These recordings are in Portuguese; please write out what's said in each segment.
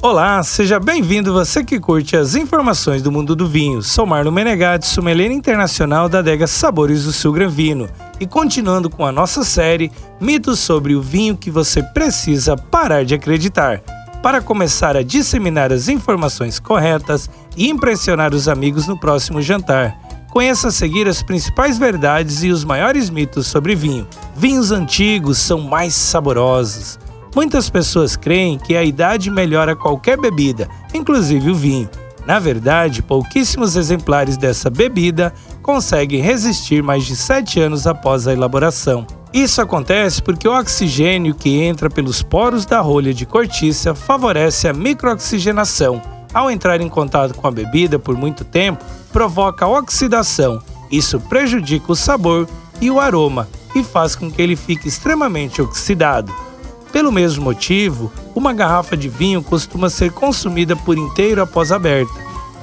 Olá, seja bem-vindo você que curte as informações do mundo do vinho. Sou Marlon Menegatti, sommelier internacional da adega Sabores do Sul Gran Vino. E continuando com a nossa série Mitos sobre o vinho que você precisa parar de acreditar. Para começar a disseminar as informações corretas e impressionar os amigos no próximo jantar. Conheça a seguir as principais verdades e os maiores mitos sobre vinho. Vinhos antigos são mais saborosos. Muitas pessoas creem que a idade melhora qualquer bebida, inclusive o vinho. Na verdade, pouquíssimos exemplares dessa bebida conseguem resistir mais de 7 anos após a elaboração. Isso acontece porque o oxigênio que entra pelos poros da rolha de cortiça favorece a microoxigenação. Ao entrar em contato com a bebida por muito tempo, provoca oxidação. Isso prejudica o sabor e o aroma e faz com que ele fique extremamente oxidado. Pelo mesmo motivo, uma garrafa de vinho costuma ser consumida por inteiro após aberta.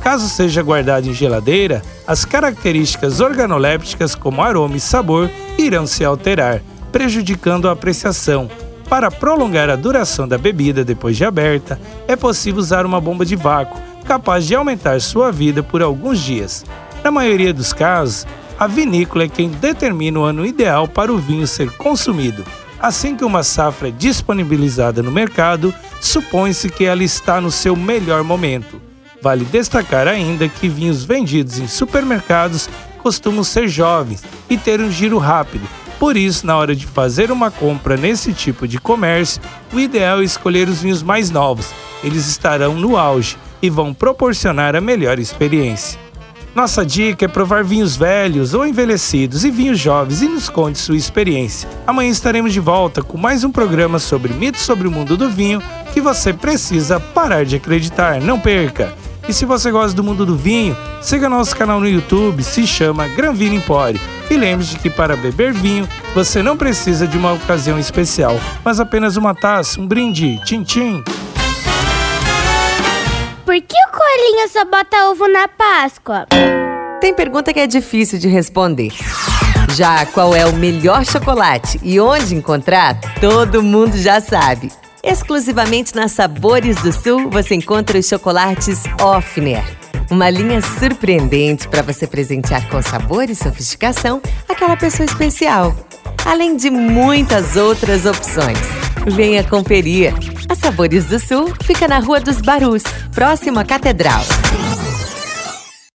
Caso seja guardada em geladeira, as características organolépticas como aroma e sabor irão se alterar, prejudicando a apreciação. Para prolongar a duração da bebida depois de aberta, é possível usar uma bomba de vácuo, capaz de aumentar sua vida por alguns dias. Na maioria dos casos, a vinícola é quem determina o ano ideal para o vinho ser consumido. Assim que uma safra é disponibilizada no mercado, supõe-se que ela está no seu melhor momento. Vale destacar ainda que vinhos vendidos em supermercados costumam ser jovens e ter um giro rápido. Por isso, na hora de fazer uma compra nesse tipo de comércio, o ideal é escolher os vinhos mais novos. Eles estarão no auge e vão proporcionar a melhor experiência. Nossa dica é provar vinhos velhos ou envelhecidos e vinhos jovens e nos conte sua experiência. Amanhã estaremos de volta com mais um programa sobre mitos sobre o mundo do vinho que você precisa parar de acreditar. Não perca! E se você gosta do mundo do vinho, siga nosso canal no YouTube, se chama Gran Vino Empório. E lembre-se que para beber vinho, você não precisa de uma ocasião especial, mas apenas uma taça, um brinde, tchim-tchim. Por que o coelhinho só bota ovo na Páscoa? Tem pergunta que é difícil de responder. Já qual é o melhor chocolate e onde encontrar, todo mundo já sabe. Exclusivamente na Sabores do Sul você encontra os chocolates Offner. Uma linha surpreendente para você presentear com sabor e sofisticação aquela pessoa especial. Além de muitas outras opções. Venha conferir. Sabores do Sul fica na Rua dos Barus, próximo à Catedral.